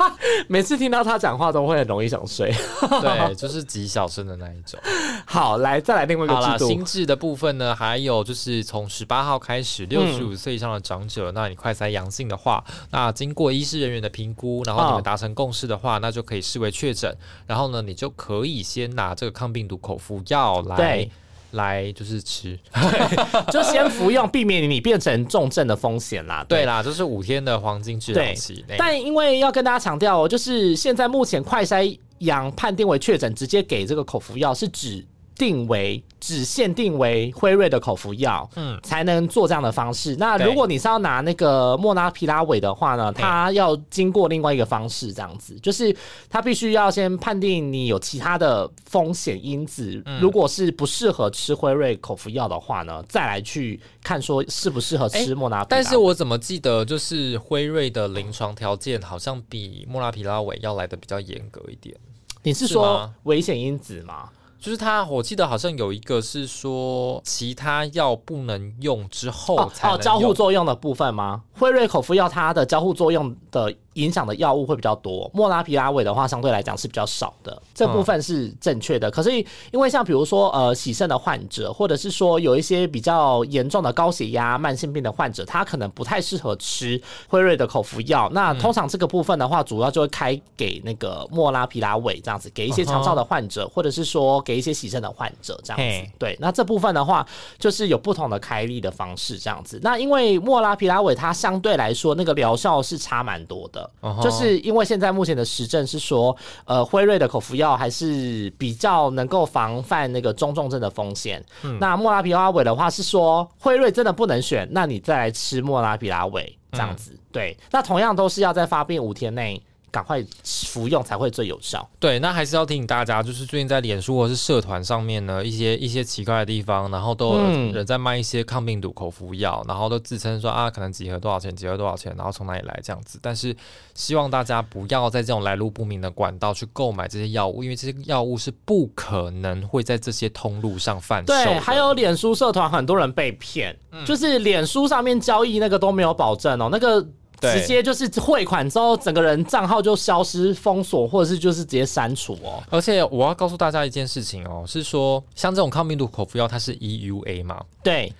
每次听到他讲话都会很容易想睡。对，就是极小声的那一种。好，来再来另外一个制度，新制的部分呢，还有就是从十八号开始，六十五岁以上的长者，那你快筛阳性的话，那经过医师人员的评估，然后你哦们达成共识的话，那就可以视为确诊。然后呢，你就可以先拿这个抗病毒口服药来对来就是吃。就先服用，避免你变成重症的风险啦。对啦，就是五天的黄金治疗期。但因为要跟大家强调哦，就是现在目前快筛阳判定为确诊，直接给这个口服药是指定为只限定为辉瑞的口服药，嗯，才能做这样的方式。那如果你是要拿那个莫拉皮拉韦的话呢，它要经过另外一个方式，这样子，就是它必须要先判定你有其他的风险因子，如果是不适合吃辉瑞口服药的话呢，再来去看说适不适合吃莫拉皮拉韦。但是我怎么记得，就是辉瑞的临床条件好像比莫拉皮拉韦要来的比较严格一点。你是说危险因子吗？就是它，我记得好像有一个是说，其他药不能用之后哦哦，才能交互作用的部分吗？辉瑞口服药它的交互作用的影响的药物会比较多，莫拉皮拉韦的话相对来讲是比较少的，这部分是正确的。可是因为像比如说呃洗肾的患者，或者是说有一些比较严重的高血压、慢性病的患者，他可能不太适合吃辉瑞的口服药。那通常这个部分的话，主要就会开给那个莫拉皮拉韦这样子，给一些长照的患者，或者是说给一些洗肾的患者这样子。对，那这部分的话，就是有不同的开立的方式这样子。那因为莫拉皮拉韦它相对来说那个疗效是差蛮多的就是因为现在目前的实证是说，呃，辉瑞的口服药还是比较能够防范那个中重症的风险。那莫拉皮拉韦的话是说，辉瑞真的不能选，那你再来吃莫拉皮拉韦这样子。对，那同样都是要在发病五天内。赶快服用才会最有效。对，那还是要提醒大家，就是最近在脸书或是社团上面呢，一些一些奇怪的地方，然后都有嗯人在卖一些抗病毒口服药，然后都自称说啊，可能几盒多少钱，几盒多少钱，然后从哪里来这样子。但是希望大家不要在这种来路不明的管道去购买这些药物，因为这些药物是不可能会在这些通路上贩售。对，还有脸书社团很多人被骗，嗯就是脸书上面交易那个都没有保证哦，那个。对。直接就是汇款之后，整个人账号就消失、封锁，或者是就是直接删除哦。而且我要告诉大家一件事情哦，是说像这种抗病毒口服药，它是 EUA 嘛，对，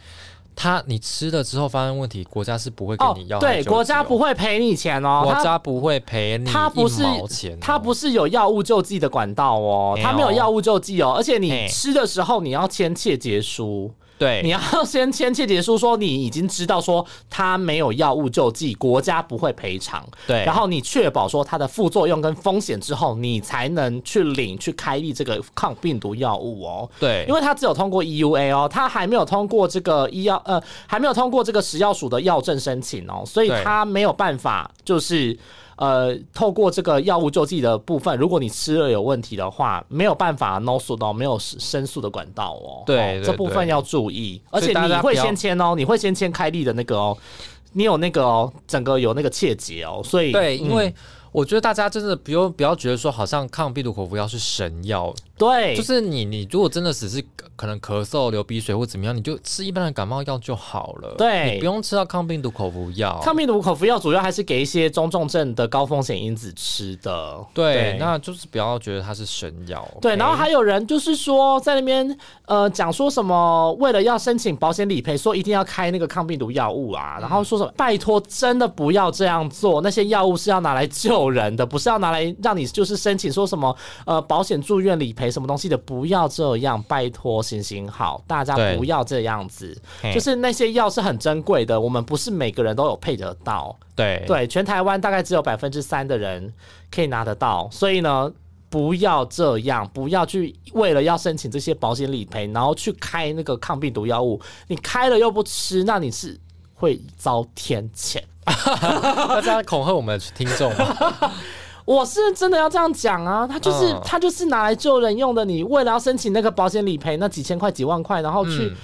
它你吃了之后发生问题，国家是不会给哦你药、，对，国家不，会赔你钱哦，国家不会赔你它不是一毛钱哦、它不是有药物救济的管道哦，它没有药物救济哦，而且你吃的时候你要签切结书，对，你要先签切结书说你已经知道说他没有药物救济，国家不会赔偿。对，然后你确保说它的副作用跟风险之后，你才能去领去开立这个抗病毒药物哦。对，因为它只有通过 EUA 哦，它还没有通过这个医药呃，还没有通过这个食药署的药证申请哦，所以对它没有办法就是。呃，透过这个药物救济的部分，如果你吃了有问题的话，没有办法 no 诉到没有申诉的管道哦。对这部分要注意，而且你会先签哦，你会先签开立的那个哦，你有那个哦，整个有那个切结哦，所以对，因为嗯我觉得大家真的不用不要觉得说好像抗病毒口服药是神药，对对，就是你你如果真的只是可能咳嗽、流鼻水或怎么样，你就吃一般的感冒药就好了。对你不用吃到抗病毒口服药。抗病毒口服药主要还是给一些中重症的高风险因子吃的。对，那就是不要觉得它是神药。对？然后还有人就是说在那边呃讲说什么，为了要申请保险理赔，说一定要开那个抗病毒药物啊，然后说什么拜托真的不要这样做，那些药物是要拿来救人的，不是要拿来让你就是申请说什么呃保险住院理赔什么东西的，不要这样，拜托行行好，大家不要这样子，就是那些药是很珍贵的，我们不是每个人都有配得到。对对，全台湾大概只有百分之三的人可以拿得到，所以呢，不要这样，不要去为了要申请这些保险理赔，然后去开那个抗病毒药物，你开了又不吃，那你是会遭天谴。大家恐吓我们的听众吗？我是真的要这样讲啊，他就是、嗯他就是拿来救人用的。你为了要申请那个保险理赔，那几千块、几万块，然后去、嗯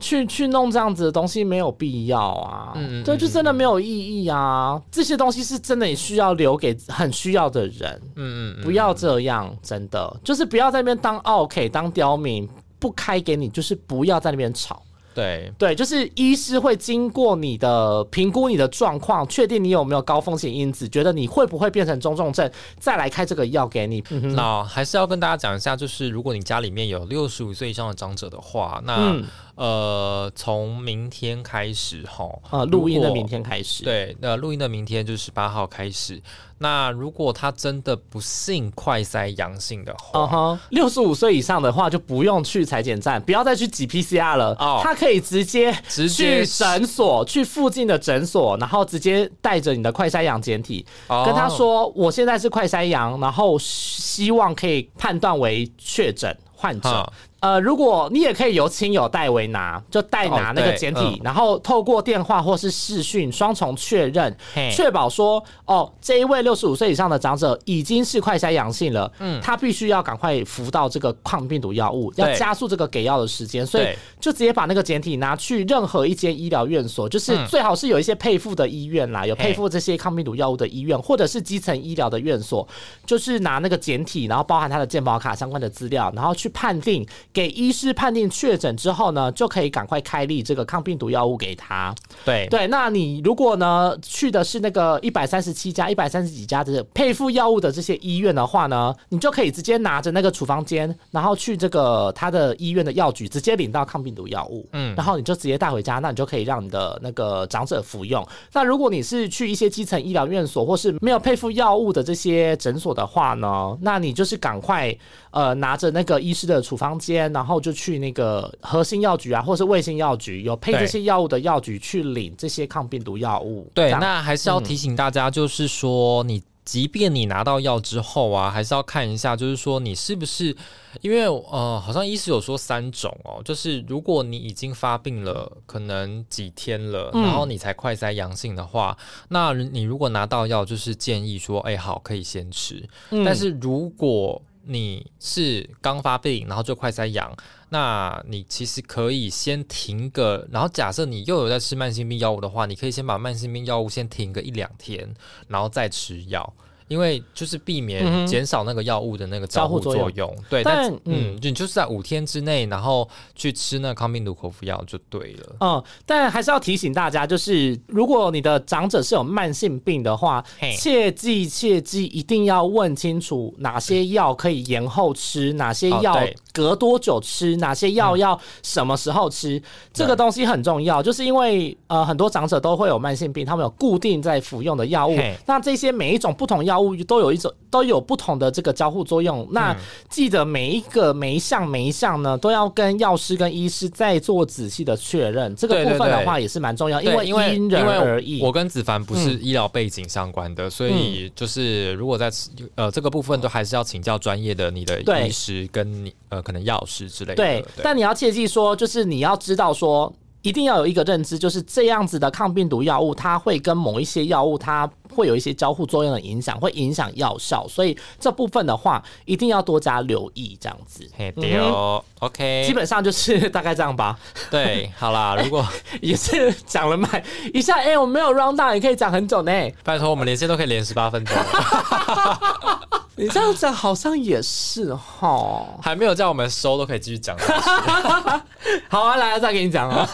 去去弄这样子的东西，没有必要啊。嗯嗯对，嗯就真的没有意义啊。这些东西是真的也需要留给很需要的人。嗯嗯不要这样，真的就是不要在那边当 OK 当刁民，不开给你就是不要在那边吵。对对，就是医师会经过你的评估你的状况，确定你有没有高风险因子，觉得你会不会变成中重症，再来开这个药给你。那还是要跟大家讲一下，就是如果你家里面有六十五岁以上的长者的话，那、嗯呃，从明天开始哈，呃，录音的明天开始。，对，那录音的明天就是十八号开始。那如果他真的不幸快筛阳性的话，六十五岁以上的话就不用去裁剪站，不要再去挤 PCR 了。哦他可以直接直接去诊所，去附近的诊所，然后直接带着你的快筛阳检体，哦跟他说我现在是快筛阳，然后希望可以判断为确诊患者哈。呃，如果你也可以由亲友代为拿，就代拿哦那个对简体，嗯。然后透过电话或是视讯双重确认，确保说哦，这一位六十五岁以上的长者已经是快筛阳性了，嗯，他必须要赶快服到这个抗病毒药物，要加速这个给药的时间，所以就直接把那个简体拿去任何一间医疗院所，就是嗯。最好是有一些配付的医院啦，有配付这些抗病毒药物的医院，或者是基层医疗的院所，就是拿那个简体，然后包含他的健保卡相关的资料，然后去判定，给医师判定确诊之后呢，就可以赶快开立这个抗病毒药物给他。对对，那你如果呢去的是那个一百三十七家、一百三十几家的配付药物的这些医院的话呢，你就可以直接拿着那个处方笺，然后去这个他的医院的药局直接领到抗病毒药物，嗯，然后你就直接带回家，那你就可以让你的那个长者服用。那如果你是去一些基层医疗院所或是没有配付药物的这些诊所的话呢，那你就是赶快呃拿着那个医师的处方笺，然后就去那个核心药局啊，或是卫星药局有配这些药物的药局去领这些抗病毒药物。对，那还是要提醒大家，就是说你。即便你拿到药之后啊，还是要看一下，就是说你是不是，因为呃，好像医师有说三种哦，就是如果你已经发病了，可能几天了，嗯然后你才快筛阳性的话，那你如果拿到药，就是建议说，哎、好，可以先吃。嗯但是如果你是刚发病，然后就快塞阳，那你其实可以先停个，然后假设你又有在吃慢性病药物的话，你可以先把慢性病药物先停个一两天，然后再吃药。因为就是避嗯免减少那个药物的那个交互作用，对，但但嗯。嗯，你就是在五天之内，然后去吃那抗病毒口服药就对了。嗯，但还是要提醒大家，就是如果你的长者是有慢性病的话，切记切记一定要问清楚哪些药可以延后吃，哪些药隔多久吃，哪些药要什么时候吃，这个东西很重要。就是因为呃很多长者都会有慢性病，他们有固定在服用的药物，那这些每一种不同药物都有一种都有不同的这个交互作用。那嗯记得每一个每一项每一项呢，都要跟药师跟医师再做仔细的确认。这个部分的话也是蛮重要，因对，为因为因人而异。嗯我跟子凡不是医疗背景相关的，所以就是如果在吃呃这个部分，都还是要请教专业的你的对医师跟你呃可能药师之类的。对，但你要切记说，就是你要知道说。一定要有一个认知，就是这样子的抗病毒药物，它会跟某一些药物，它会有一些交互作用的影响，会影响药效，所以这部分的话，一定要多加留意，这样子。嘿对哦，OK，基本上就是大概这样吧，对，好啦，如果也是讲了蛮一下，哎、我没有 round down，也可以讲很久呢。拜托我们连线都可以连十八分钟了。你这样讲好像也是哈。还没有叫我们收，都可以继续讲。好啊，来再给你讲啊。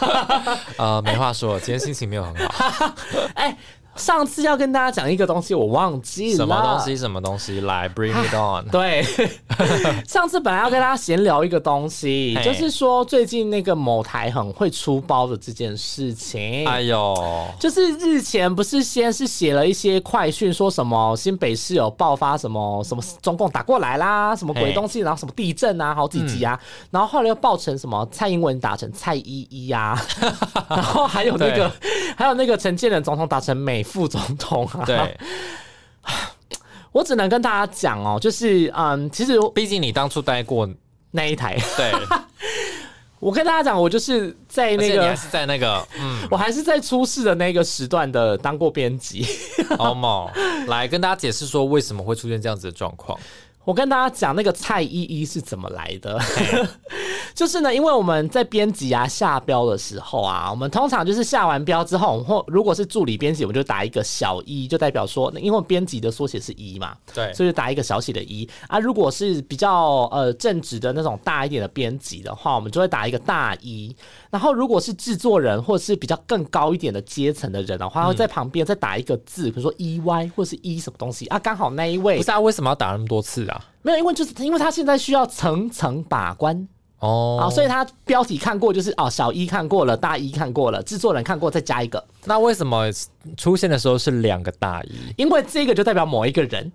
呃，没话说，今天心情没有很好。哎，上次要跟大家讲一个东西，我忘记了。什么东西？？什么东西？来，Bring it on。对，上次本来要跟大家闲聊一个东西，就是说最近那个某台很会出包的这件事情。哎呦，就是日前不是先是写了一些快讯，说什么新北市有爆发什么什么中共打过来啦，什么鬼东西，然后什么地震啊，好几集啊，然后后来又爆成什么蔡英文打成蔡依依啊，然后还有那个还有那个陈建仁总统打成美副总统啊，对，我只能跟大家讲哦，就是嗯，其实毕竟你当初待过，那一台，对，我跟大家讲，我就是在那个。你还是在那个，嗯，我还是在出事的那个时段的当过编辑，好 m 来跟大家解释说为什么会出现这样子的状况。我跟大家讲那个蔡依依是怎么来的，就是呢，因为我们在编辑啊下标的时候啊，我们通常就是下完标之后，或如果是助理编辑，我们就打一个小一，就代表说，因为编辑的缩写是一嘛，对，所以就打一个小写的一啊。如果是比较呃正直的那种大一点的编辑的话，我们就会打一个大一。然后如果是制作人或者是比较更高一点的阶层的人的话，会在旁边再打一个字，比如说 E Y 或是一什么东西啊，刚好那一位不是啊，为什么要打那么多次啊？没有，因为就是因为他现在需要层层把关。哦。啊，所以他标题看过就是哦，小一看过了，大一看过了，制作人看过，再加一个，那为什么出现的时候是两个大一？因为这个就代表某一个人，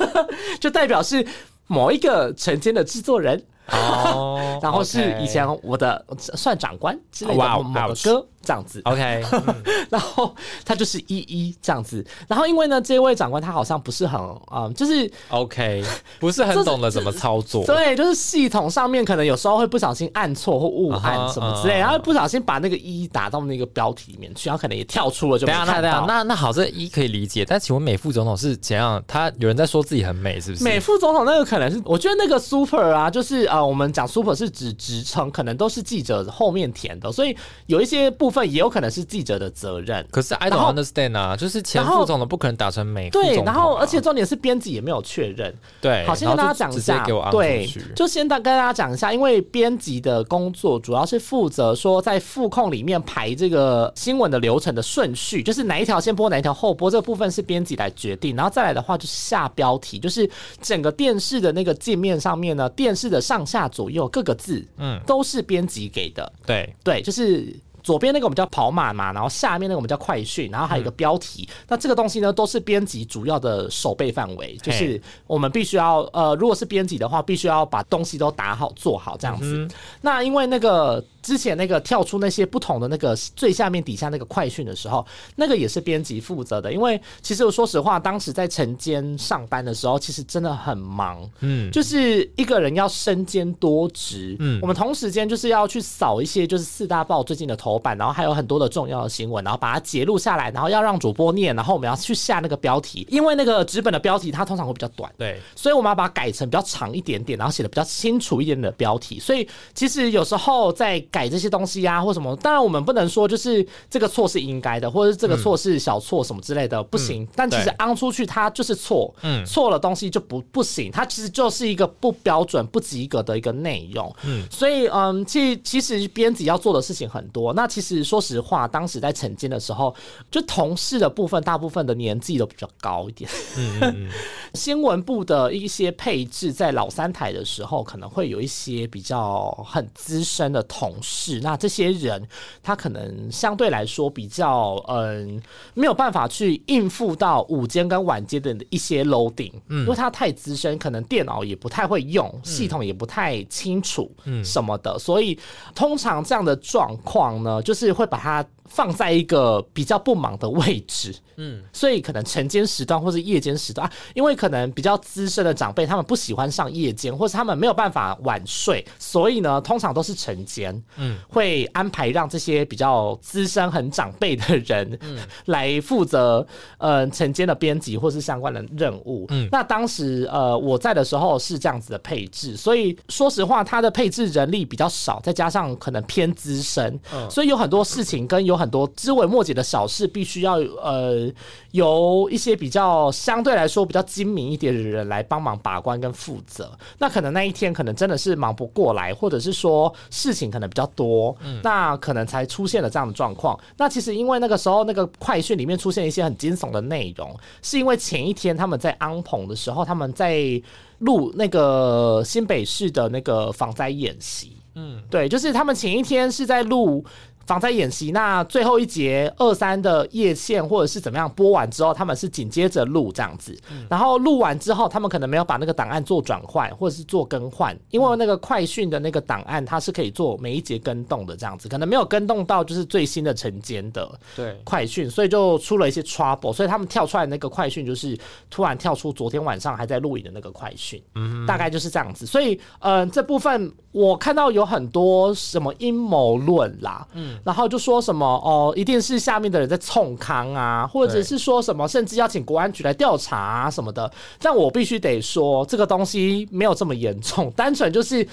就代表是某一个晨间的制作人，哦 然后是以前我的算长官之类的某某个歌这样子。OK，然后他就是一一这样子，然后因为呢，这位长官他好像不是很嗯，就是 OK，不是很懂得怎么操作。对，就是系统上面可能有时候会不小心按错或误按什么之类，啊然后不小心把那个一打到那个标题里面去，然后可能也跳出了就没等一下，那看等一下，到。那那好，这一可以理解。但请问美副总统是怎样？他有人在说自己很美，是不是？美副总统那个可能是，我觉得那个 super 啊，就是呃，我们讲 super 是指职称，可能都是记者后面填的，所以有一些部分也有可能是记者的责任。可是 I don't understand 啊，就是前副总的不可能打成美副总对，然后而且重点是编辑也没有确认。对，好，先跟大家讲一下对，就先大跟大家讲一下，因为编辑的工作主要是负责说在副控里面排这个新闻的流程的顺序，就是哪一条先播，哪一条后播，这个部分是编辑来决定。然后再来的话就是下标题，就是整个电视的那个界面上面呢，电视的上下左右各个字，嗯嗯，都是编辑给的。对对，就是左边那个我们叫跑马嘛，然后下面那个我们叫快讯，然后还有一个标题。那这个东西呢，都是编辑主要的守备范围，就是我们必须要呃，如果是编辑的话，必须要把东西都打好做好这样子。那因为那个。之前那个跳出那些不同的那个最下面底下那个快讯的时候，那个也是编辑负责的。因为其实我说实话，当时在晨间上班的时候，其实真的很忙。嗯，就是一个人要身兼多职，嗯嗯，我们同时间就是要去扫一些就是四大报最近的头版，然后还有很多的重要的新闻，然后把它截录下来，然后要让主播念，然后我们要去下那个标题，因为那个纸本的标题它通常会比较短，对，所以我们要把它改成比较长一点点，然后写的比较清楚一点点的标题。所以其实有时候在改这些东西啊，或什么，当然我们不能说就是这个错是应该的，或者是这个错是小错什么之类的，不行。但其实对昂出去它就是错，嗯嗯，错了东西就不不行，它其实就是一个不标准、不及格的一个内容。嗯，所以嗯，其其实编辑要做的事情很多。那其实说实话，当时在晨间的时候，就同事的部分，大部分的年纪都比较高一点。嗯 新闻部的一些配置，在老三台的时候，可能会有一些比较很资深的同事。那这些人，他可能相对来说比较嗯，没有办法去应付到午间跟晚间的一些 loading，嗯，因为他太资深，可能电脑也不太会用，系统也不太清楚，嗯，什么的，所以通常这样的状况呢，就是会把它放在一个比较不忙的位置，嗯，所以可能晨间时段或是夜间时段啊，因为可能比较资深的长辈他们不喜欢上夜间，或是他们没有办法晚睡，所以呢，通常都是晨间。嗯。会安排让这些比较资深、很长辈的人，来负责呃晨间的编辑或是相关的任务。嗯。那当时呃我在的时候是这样子的配置，所以说实话，它的配置人力比较少，再加上可能偏资深，所以有很多事情跟有很多枝微末节的小事，必须要呃由一些比较相对来说比较精明一点的人来帮忙把关跟负责。那可能那一天可能真的是忙不过来，或者是说事情可能比较多，嗯那可能才出现了这样的状况。那其实因为那个时候那个快讯里面出现一些很惊悚的内容，是因为前一天他们在安棚的时候，他们在录那个新北市的那个防灾演习。嗯，对，就是他们前一天是在录防灾演习，那最后一节二三的夜线或者是怎么样播完之后，他们是紧接着录这样子，然后录完之后，他们可能没有把那个档案做转换或者是做更换，因为那个快讯的那个档案它是可以做每一节跟动的这样子，可能没有跟动到就是最新的晨间的对，快讯，所以就出了一些 trouble，所以他们跳出来那个快讯就是突然跳出昨天晚上还在录影的那个快讯，嗯。大概就是这样子。所以，呃，这部分我看到有很多什么阴谋论啦，嗯，然后就说什么哦，一定是下面的人在冲康啊，或者是说什么，甚至要请国安局来调查啊什么的。但我必须得说，这个东西没有这么严重，单纯就是。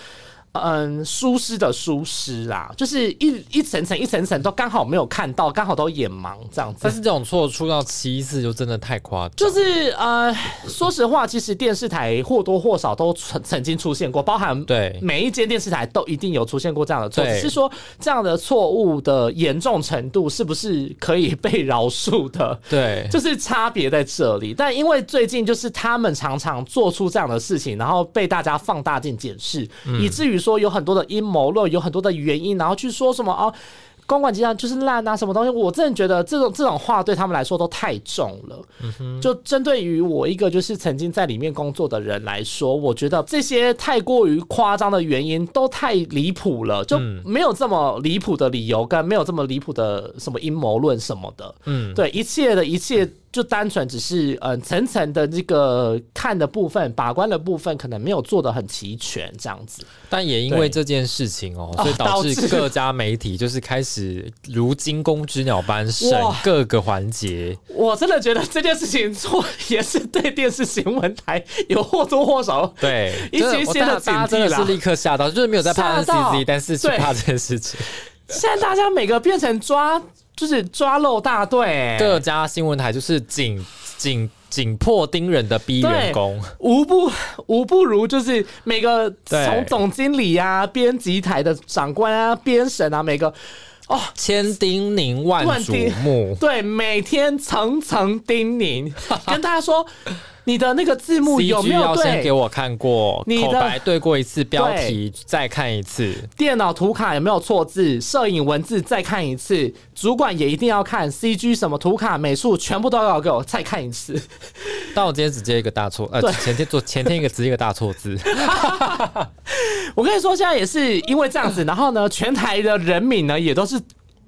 嗯，疏失的疏失啦，就是一一层层一层层都刚好没有看到，刚好都眼盲这样子。但。是这种错出到七次就真的太夸张，就是呃，说实话，其实电视台或多或少都曾曾经出现过，包含对。每一间电视台都一定有出现过这样的错，只是说这样的错误的严重程度是不是可以被饶恕的？对，就是差别在这里，但因为最近就是他们常常做出这样的事情，然后被大家放大镜检视，以至于说有很多的阴谋论，有很多的原因，然后去说什么哦。公管集团就是烂啊，什么东西？我真的觉得这种这种话对他们来说都太重了。就针对于我一个就是曾经在里面工作的人来说，我觉得这些太过于夸张的原因都太离谱了，就没有这么离谱的理由，跟没有这么离谱的什么阴谋论什么的。嗯，对，一切的一切就单纯只是嗯、呃层层的这个看的部分、把关的部分，可能没有做的很齐全，这样子。但也因为这件事情哦，所以导导致致各家媒体就是开始如惊弓之鸟般审各个环节。我真的觉得这件事情做也是对电视新闻台有或多或少对，一些些的警惕啦真的是立刻吓到，就是没有在怕 NCC，但是去怕这件事情。现在大家每个变成抓，就是抓漏大队、各家新闻台就是紧紧紧迫盯人的逼员工，无不无不如就是每个从总经理啊、编辑台的长官啊、编审啊，每个哦千叮咛万嘱咐。对每天层层叮咛，跟大家说你的那个字幕有没有要先给？我看过，你的口白对过一次，标题再看一次。电脑图卡有没有错字？摄影文字再看一次，主管也一定要看 CG 什么图卡、美术全部都要给我再看一次。但我今天只接一个大错，呃对，前天做前天一个只接一个大错字，我跟你说，现在也是因为这样子，然后呢，全台的人民呢也都是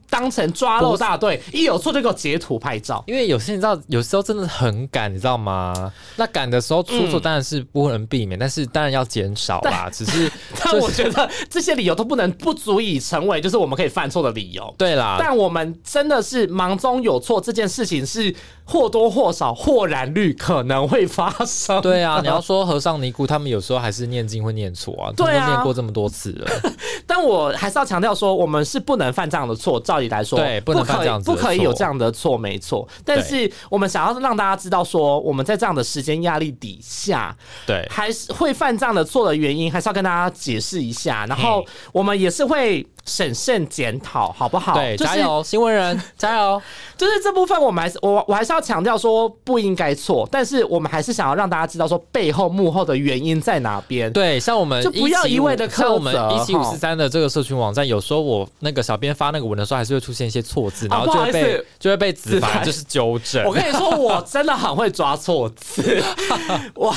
当成抓漏大队，一有错就给我截图拍照。因为有些你知道，有时候真的很赶，你知道吗？那赶的时候出嗯错当然是不能避免，但是当然要减少啦。只是 但我觉得这些理由都不能不足以成为就是我们可以犯错的理由。对啦，但我们真的是忙中有错，这件事情是或多或少或然率可能会发生。对啊，你要说和尚尼姑，他们有时候还是念经会念错啊，他对啊念过这么多次了。但我还是要强调说，我们是不能犯这样的错。照理来说，对不能犯可以这样子的不可以有这样的错，没错。但是我们想要让大家知道说，我们在这样的时间压力底下，对，还是会犯这样的错的原因，还是要跟大家解释一下。然后我们也是会审慎检讨，好不好？对，就是加油，新闻人，加油！就是这部分，我们还是我我还是要强调说不应该错，但是我们还是想要让大家知道说背后幕后的原因在哪边。对，像我们就不要一味的苛责像我们一七五哈四三的这个社群网站，有时候我那个小编发那个文的时候，还是会出现一些错字，然后就会被思就会被子子凡凡就是纠正。我跟你说，我真的很会抓错字，我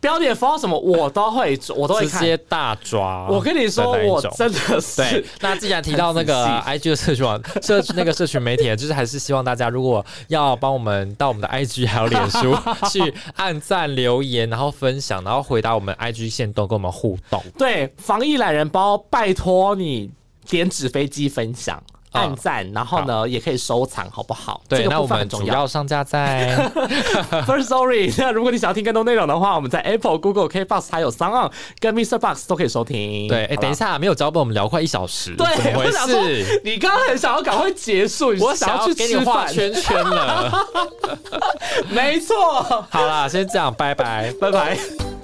标点符号什么我都会，我都会看。直接大抓。我跟你说，我真的是对，那既然提到那个 IG 的社群网社那个社群媒体，就是还是希望大家如果要帮我们到我们的 IG 还有脸书 去按赞、留言，然后分享，然后回答我们 IG 线动，跟我们互动。对防疫懒人包，拜托你。点纸飞机分享。啊按赞，然后呢，也可以收藏，好不好？对，那我们。主要上架在 First Story，那如果你想要听更多内容的话，我们在 Apple、Google、KBox 还有 s o n 跟 Mr. Box 都可以收听。对，哎，等一。下，没有脚本，我们聊快一小时，对，怎么回我想说事？，你刚刚很想要赶快结束，你我是想要给你画圈圈了。没错，好啦，先这样，拜拜。拜拜。